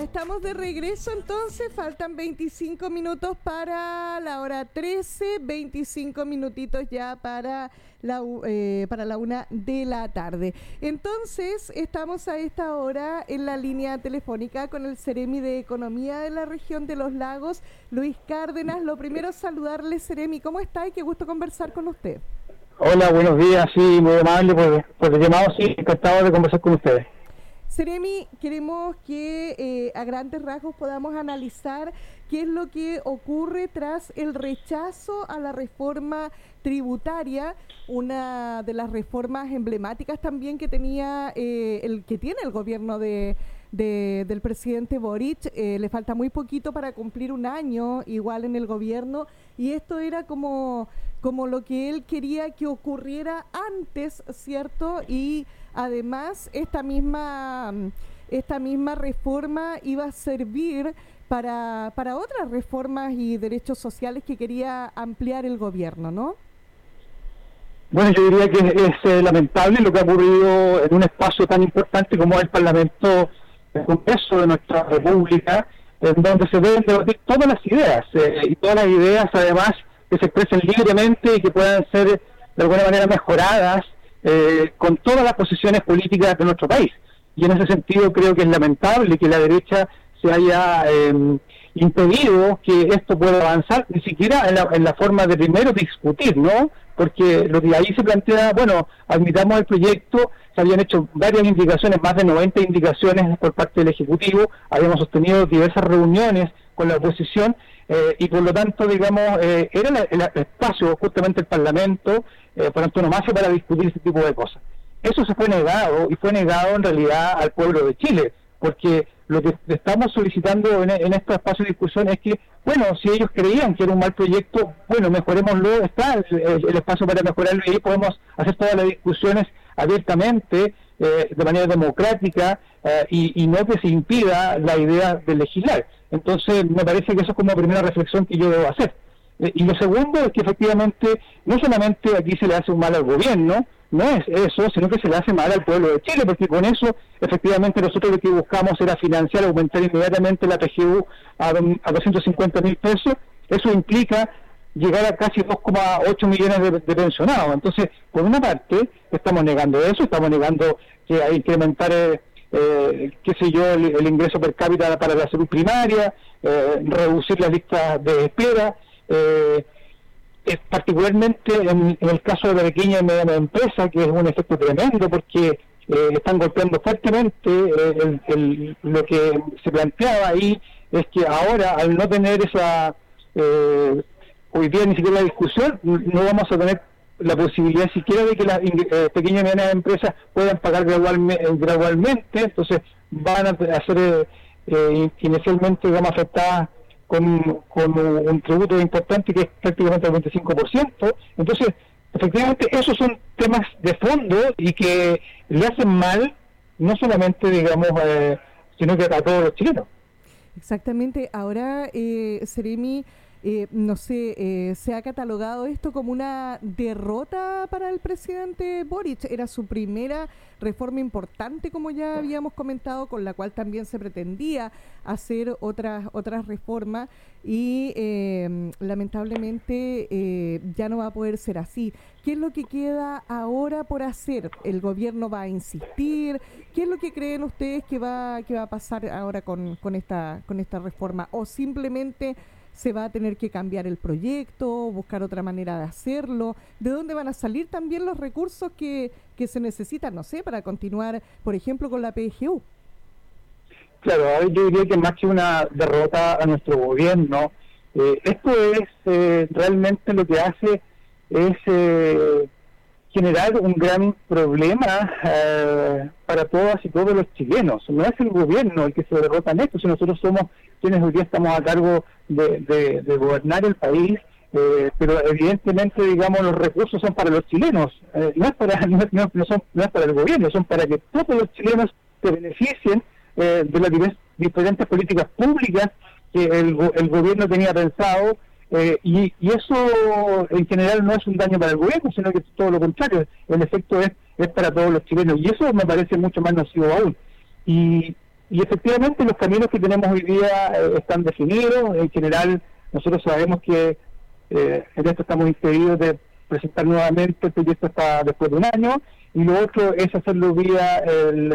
Estamos de regreso entonces, faltan 25 minutos para la hora 13, 25 minutitos ya para la, eh, para la una de la tarde. Entonces, estamos a esta hora en la línea telefónica con el Ceremi de Economía de la región de los lagos, Luis Cárdenas. Lo primero es saludarle, Ceremi, ¿cómo está? Y qué gusto conversar con usted. Hola, buenos días, sí, muy amable por, por llamado, sí, encantado de conversar con ustedes. Seremi, queremos que eh, a grandes rasgos podamos analizar qué es lo que ocurre tras el rechazo a la reforma tributaria, una de las reformas emblemáticas también que tenía eh, el que tiene el gobierno de, del presidente Boric. Eh, le falta muy poquito para cumplir un año igual en el gobierno y esto era como, como lo que él quería que ocurriera antes, ¿cierto? Y Además, esta misma, esta misma reforma iba a servir para, para otras reformas y derechos sociales que quería ampliar el gobierno, ¿no? Bueno, yo diría que es, eh, lamentable lo que ha ocurrido en un espacio tan importante como el Parlamento, el Congreso de nuestra República, en donde se deben debatir todas las ideas, eh, y todas las ideas además que se expresen libremente y que puedan ser de alguna manera mejoradas eh, con todas las posiciones políticas de nuestro país. Y en ese sentido creo que es lamentable que la derecha se haya em, impedido que esto pueda avanzar, ni siquiera en la, en la forma de primero discutir, ¿no? Porque lo que ahí se plantea, bueno, admitamos el proyecto, se habían hecho varias indicaciones, más de 90 indicaciones por parte del Ejecutivo, habíamos sostenido diversas reuniones con la oposición eh, y por lo tanto, digamos, eh, era el, espacio justamente el Parlamento eh, por antonomasia para discutir ese tipo de cosas. Eso se fue negado y fue negado en realidad al pueblo de Chile, porque lo que estamos solicitando en, este espacio de discusión es que, bueno, si ellos creían que era un mal proyecto, bueno, mejorémoslo, está el, espacio para mejorarlo y ahí podemos hacer todas las discusiones abiertamente, eh, de manera democrática eh, y, y, no que se impida la idea de legislar. Entonces, me parece que eso es como primera reflexión que yo debo hacer. Eh, y lo segundo es que efectivamente no solamente aquí se le hace un mal al gobierno, no es eso, sino que se le hace mal al pueblo de Chile, porque con eso efectivamente nosotros lo que buscamos era financiar, aumentar inmediatamente la PGU a, a 250 mil pesos, eso implica llegar a casi 2,8 millones de, pensionados. Entonces, por una parte, estamos negando eso, estamos negando que hay que incrementar, eh, eh, qué sé yo, el, ingreso per cápita para la salud primaria, eh, reducir las listas de espera, eh, particularmente en, el caso de la pequeña y mediana empresa, que es un efecto tremendo porque eh, están golpeando fuertemente. Eh, lo que se planteaba ahí es que ahora, al no tener esa, hoy día ni siquiera la discusión, no vamos a tener la posibilidad siquiera de que las pequeñas y medianas empresas puedan pagar gradualmente, gradualmente entonces van a ser inicialmente digamos afectadas con, con un tributo importante que es prácticamente el 25%. Entonces, efectivamente, esos son temas de fondo y que le hacen mal, no solamente, digamos, eh, sino que a todos los chilenos. Exactamente. Ahora, eh, Seremi eh, no sé, eh, se ha catalogado esto como una derrota para el presidente Boric. Era su primera reforma importante, como ya habíamos comentado, con la cual también se pretendía hacer otras otras reformas y eh, lamentablemente ya no va a poder ser así. ¿Qué es lo que queda ahora por hacer? ¿El gobierno va a insistir? ¿Qué es lo que creen ustedes que va que va a pasar ahora con, con esta con esta reforma? ¿O simplemente se va a tener que cambiar el proyecto, buscar otra manera de hacerlo, de dónde van a salir también los recursos que, que se necesitan, no sé, para continuar, por ejemplo, con la PGU. Claro, yo diría que más que una derrota a nuestro gobierno, eh, esto es eh, realmente lo que hace es eh, generar un gran problema para todas y todos los chilenos. No es el gobierno el que se derrota en esto, si nosotros somos quienes hoy día estamos a cargo de, gobernar el país, eh, pero evidentemente, digamos, los recursos son para los chilenos, eh, no, es para, no, son, no es para el gobierno, son para que todos los chilenos se beneficien eh, de las diferentes políticas públicas que el, el gobierno tenía pensado y, y, eso en general no es un daño para el gobierno, sino que es todo lo contrario, el efecto es, es para todos los chilenos y eso me parece mucho más nocivo aún. Y, y efectivamente los caminos que tenemos hoy día están definidos. En general, nosotros sabemos que en esto estamos impedidos de presentar nuevamente el proyecto hasta después de un año y lo otro es hacerlo vía el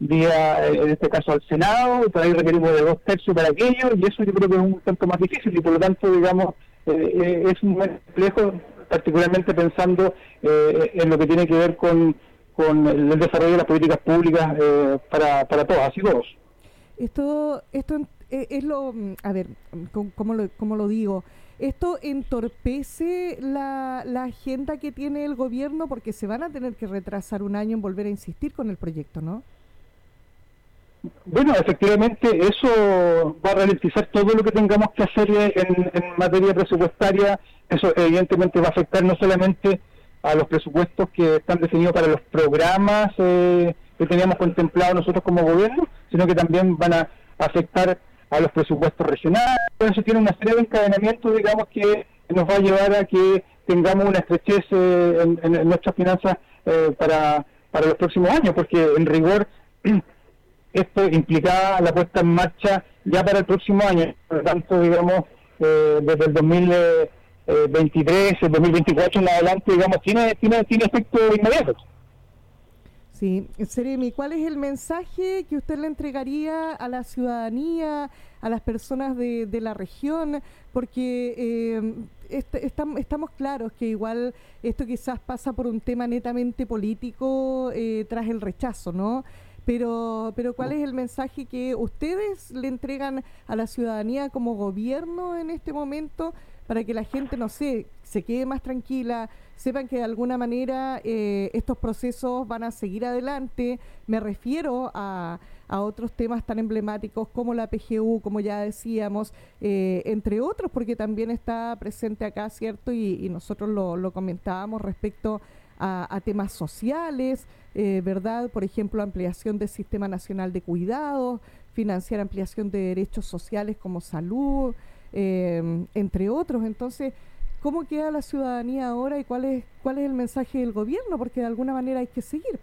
vía en este caso al Senado, y por ahí requerimos de dos tercios para aquello y eso yo creo que es un tanto más difícil y por lo tanto digamos eh, es un complejo particularmente pensando eh, en lo que tiene que ver con, con el desarrollo de las políticas públicas eh, para, para todas y todos. Esto, esto es lo, a ver, ¿cómo lo, cómo lo digo? ¿Esto entorpece la, la, agenda que tiene el gobierno? Porque se van a tener que retrasar un año en volver a insistir con el proyecto, ¿no? Bueno, efectivamente, eso va a ralentizar todo lo que tengamos que hacer en, materia presupuestaria. Eso evidentemente va a afectar no solamente a los presupuestos que están definidos para los programas eh, que teníamos contemplados nosotros como gobierno, sino que también van a afectar a los presupuestos regionales. Eso tiene una serie de encadenamientos, digamos, que nos va a llevar a que tengamos una estrechez eh, en, nuestras finanzas eh, para, para los próximos años, porque en rigor esto implicaba la puesta en marcha ya para el próximo año. Por lo tanto, digamos, eh, desde el 2023, el 2024 en adelante, digamos, tiene, tiene, tiene efecto inmediato. Sí, Seremi, ¿cuál es el mensaje que usted le entregaría a la ciudadanía, a las personas de, de la región? Porque eh, estamos claros que igual esto quizás pasa por un tema netamente político eh, tras el rechazo, ¿no? Pero, pero ¿cuál es el mensaje que ustedes le entregan a la ciudadanía como gobierno en este momento para que la gente, no sé, se quede más tranquila, sepan que de alguna manera eh, estos procesos van a seguir adelante. Me refiero a, a, otros temas tan emblemáticos como la PGU, como ya decíamos, eh, entre otros, porque también está presente acá, ¿cierto? Y, nosotros lo, lo, comentábamos respecto a, temas sociales, eh, ¿verdad? Por ejemplo, ampliación del Sistema Nacional de Cuidados, financiar ampliación de derechos sociales como salud, entre otros. Entonces, ¿Cómo queda la ciudadanía ahora y cuál es, cuál es el mensaje del gobierno? Porque de alguna manera hay que seguir.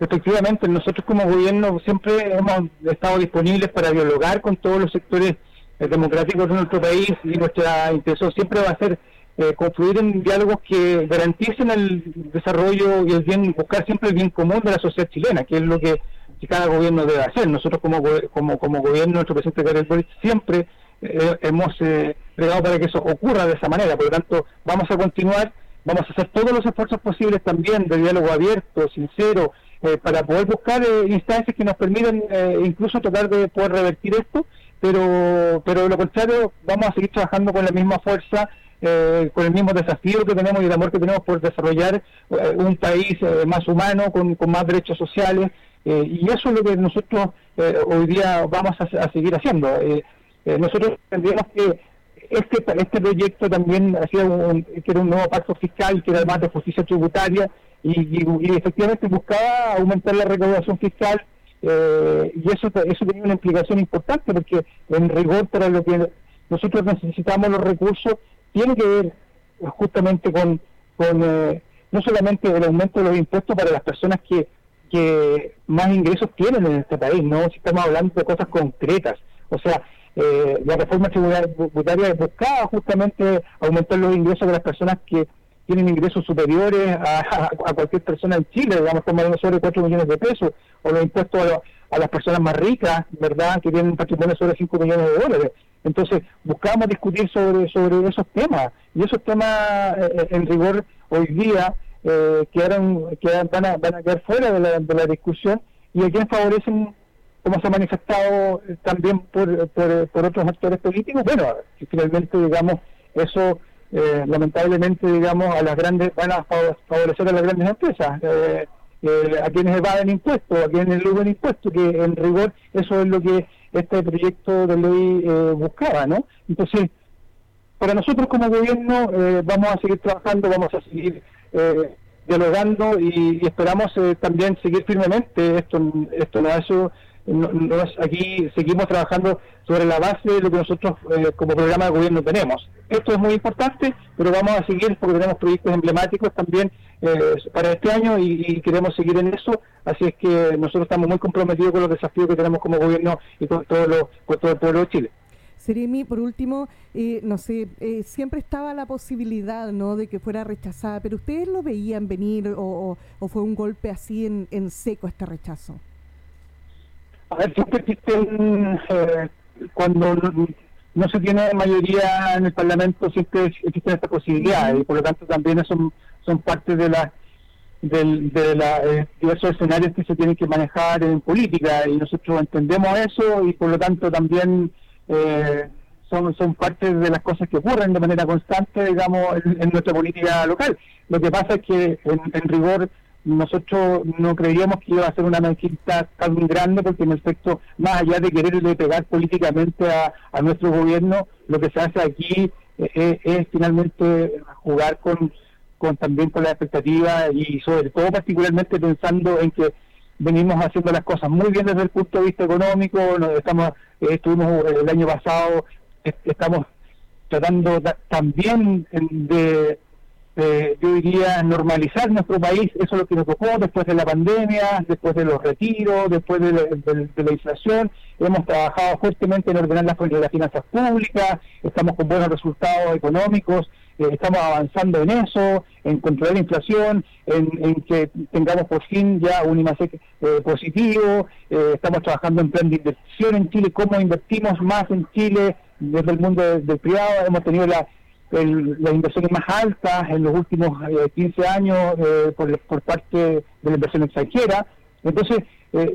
Efectivamente, nosotros como gobierno siempre hemos estado disponibles para dialogar con todos los sectores eh, democráticos de nuestro país y nuestra intención siempre va a ser eh, construir en diálogos que garanticen el desarrollo y el bien, buscar siempre el bien común de la sociedad chilena, que es lo que, cada gobierno debe hacer. Nosotros como, como, como gobierno, nuestro presidente Gabriel Boric siempre eh, hemos eh, para que eso ocurra de esa manera. Por lo tanto, vamos a continuar, vamos a hacer todos los esfuerzos posibles también de diálogo abierto, sincero, eh, para poder buscar eh, instancias que nos permitan incluso tratar de poder revertir esto, pero, pero de lo contrario, vamos a seguir trabajando con la misma fuerza. Con el mismo desafío que tenemos y el amor que tenemos por desarrollar un país más humano, con, más derechos sociales, y eso es lo que nosotros hoy día vamos a, a seguir haciendo. Eh, nosotros entendíamos que este, este proyecto también hacía un, que era un nuevo pacto fiscal, que era además de justicia tributaria, y, efectivamente buscaba aumentar la recaudación fiscal, eh, y eso, eso tenía una implicación importante, porque en rigor para lo que nosotros necesitamos los recursos, tiene que ver justamente con, con eh, no solamente el aumento de los impuestos para las personas que, que más ingresos tienen en este país, no si estamos hablando de cosas concretas. O sea, eh, la reforma tributaria buscaba justamente aumentar los ingresos de las personas que tienen ingresos superiores a, cualquier persona en Chile, digamos, como sobre 4 millones de pesos, o los impuestos a, las personas más ricas, ¿verdad?, que tienen un patrimonio sobre 5 millones de dólares. Entonces, buscábamos discutir sobre, sobre esos temas, y esos temas, eh, en rigor, hoy día, eh, quedaron, van, a, van a quedar fuera de la, de la discusión, y a quienes favorecen como se ha manifestado eh, también por, por, otros actores políticos, bueno, finalmente, digamos, eso eh, lamentablemente, digamos, a las grandes, van a favorecer a las grandes empresas, eh, a quienes evaden impuestos, a quienes eluden impuestos, que en rigor eso es lo que este proyecto de ley buscaba, ¿no? Entonces, para nosotros como gobierno vamos a seguir trabajando, vamos a seguir dialogando y, esperamos también seguir firmemente esto esto no es aquí seguimos trabajando sobre la base de lo que nosotros eh, como programa de gobierno tenemos. Esto es muy importante, pero vamos a seguir porque tenemos proyectos emblemáticos también eh, para este año y, queremos seguir en eso. Así es que nosotros estamos muy comprometidos con los desafíos que tenemos como gobierno y con todo, con todo el pueblo de Chile. Seremi, por último, eh, no sé, eh, siempre estaba la posibilidad, ¿no?, de que fuera rechazada, pero ¿ustedes lo veían venir o, fue un golpe así en, en, seco este rechazo? A ver, siempre existen, eh, cuando no, se tiene mayoría en el Parlamento, siempre existen estas posibilidades y por lo tanto también son, son parte de la del, de los diversos escenarios que se tienen que manejar en política y nosotros entendemos eso y por lo tanto también eh, son, son parte de las cosas que ocurren de manera constante, digamos, en, nuestra política local. Lo que pasa es que, en, rigor, nosotros no creíamos que iba a ser una mezquita tan grande, porque en efecto, más allá de quererle pegar políticamente a, nuestro gobierno, lo que se hace aquí eh, es, finalmente jugar con, con también con la expectativa y sobre todo particularmente pensando en que venimos haciendo las cosas muy bien desde el punto de vista económico, nos estamos eh, estuvimos el año pasado, estamos tratando también de, yo diría, normalizar nuestro país, eso es lo que nos tocó después de la pandemia, después de los retiros, después de, la inflación, hemos trabajado fuertemente en ordenar las, las finanzas públicas, estamos con buenos resultados económicos, eh, estamos avanzando en eso, en controlar la inflación, en, que tengamos por fin ya un IMASEC eh, positivo, eh, estamos trabajando en plan de inversión en Chile, cómo invertimos más en Chile desde el mundo del, privado, hemos tenido la, las inversiones más altas en los últimos 15 años por, por parte de la inversión extranjera, entonces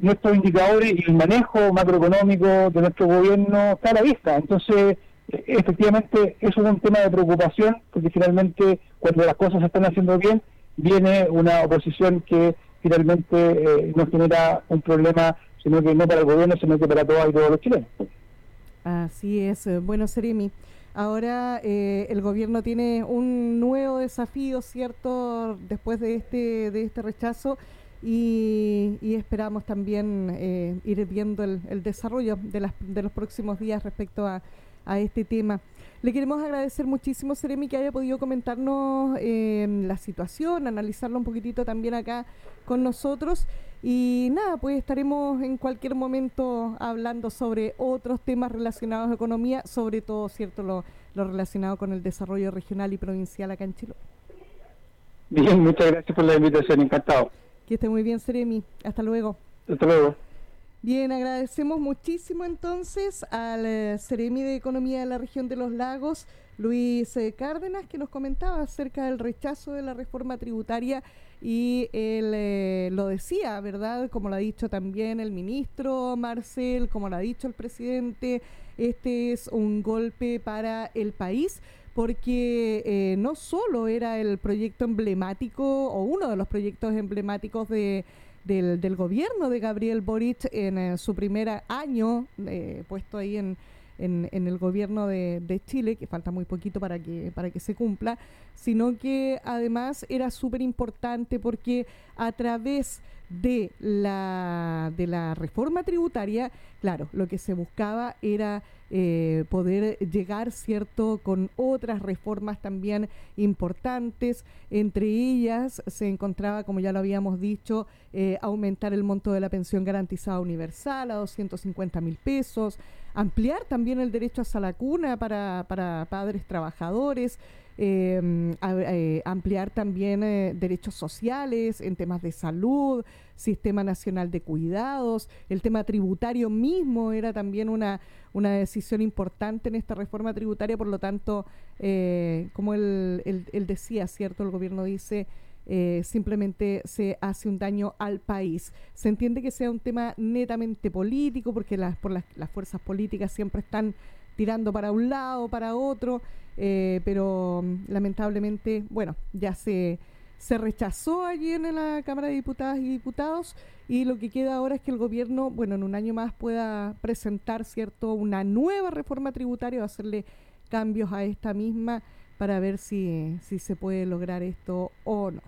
nuestros indicadores y el manejo macroeconómico de nuestro gobierno está a la vista, entonces efectivamente eso es un tema de preocupación porque finalmente cuando las cosas se están haciendo bien viene una oposición que finalmente eh, no genera un problema sino que no para el gobierno sino que para todos y todos los chilenos. Así es. Bueno Seremi ahora eh, el gobierno tiene un nuevo desafío cierto después de este de este rechazo y, esperamos también eh, ir viendo el, desarrollo de, las, de los próximos días respecto a a este tema. Le queremos agradecer muchísimo, Seremi, que haya podido comentarnos eh, la situación, analizarlo un poquitito también acá con nosotros. Y nada, pues estaremos en cualquier momento hablando sobre otros temas relacionados a economía, sobre todo, ¿cierto?, lo, relacionado con el desarrollo regional y provincial acá en Chile. Bien, muchas gracias por la invitación, encantado. Que esté muy bien, Seremi. Hasta luego. Hasta luego. Bien, agradecemos muchísimo entonces al eh, Ceremi de Economía de la región de los lagos, Luis eh, Cárdenas, que nos comentaba acerca del rechazo de la reforma tributaria y él eh, lo decía, ¿verdad? Como lo ha dicho también el ministro Marcel, como lo ha dicho el presidente, este es un golpe para el país porque no solo era el proyecto emblemático o uno de los proyectos emblemáticos de del, del gobierno de Gabriel Boric en eh, su primer año eh, puesto ahí en, en, el gobierno de, de, Chile, que falta muy poquito para que, para que se cumpla, sino que además era súper importante porque a través de la, de la reforma tributaria, claro, lo que se buscaba era eh, poder llegar, ¿cierto?, con otras reformas también importantes. Entre ellas se encontraba, como ya lo habíamos dicho, eh, aumentar el monto de la pensión garantizada universal a 250 mil pesos, ampliar también el derecho a la cuna para, para padres trabajadores, Em, eh, ampliar también eh, derechos sociales en temas de salud, sistema nacional de cuidados, el tema tributario mismo era también una, una decisión importante en esta reforma tributaria, por lo tanto, eh, como él, decía, ¿cierto? El gobierno dice... simplemente se hace un daño al país. Se entiende que sea un tema netamente político, porque las, por las, las fuerzas políticas siempre están tirando para un lado, para otro, eh, pero mm, lamentablemente, bueno, ya se, se rechazó allí en la Cámara de Diputadas y Diputados y lo que queda ahora es que el gobierno, bueno, en un año más pueda presentar, ¿cierto?, una nueva reforma tributaria o hacerle cambios a esta misma para ver si, si se puede lograr esto o no.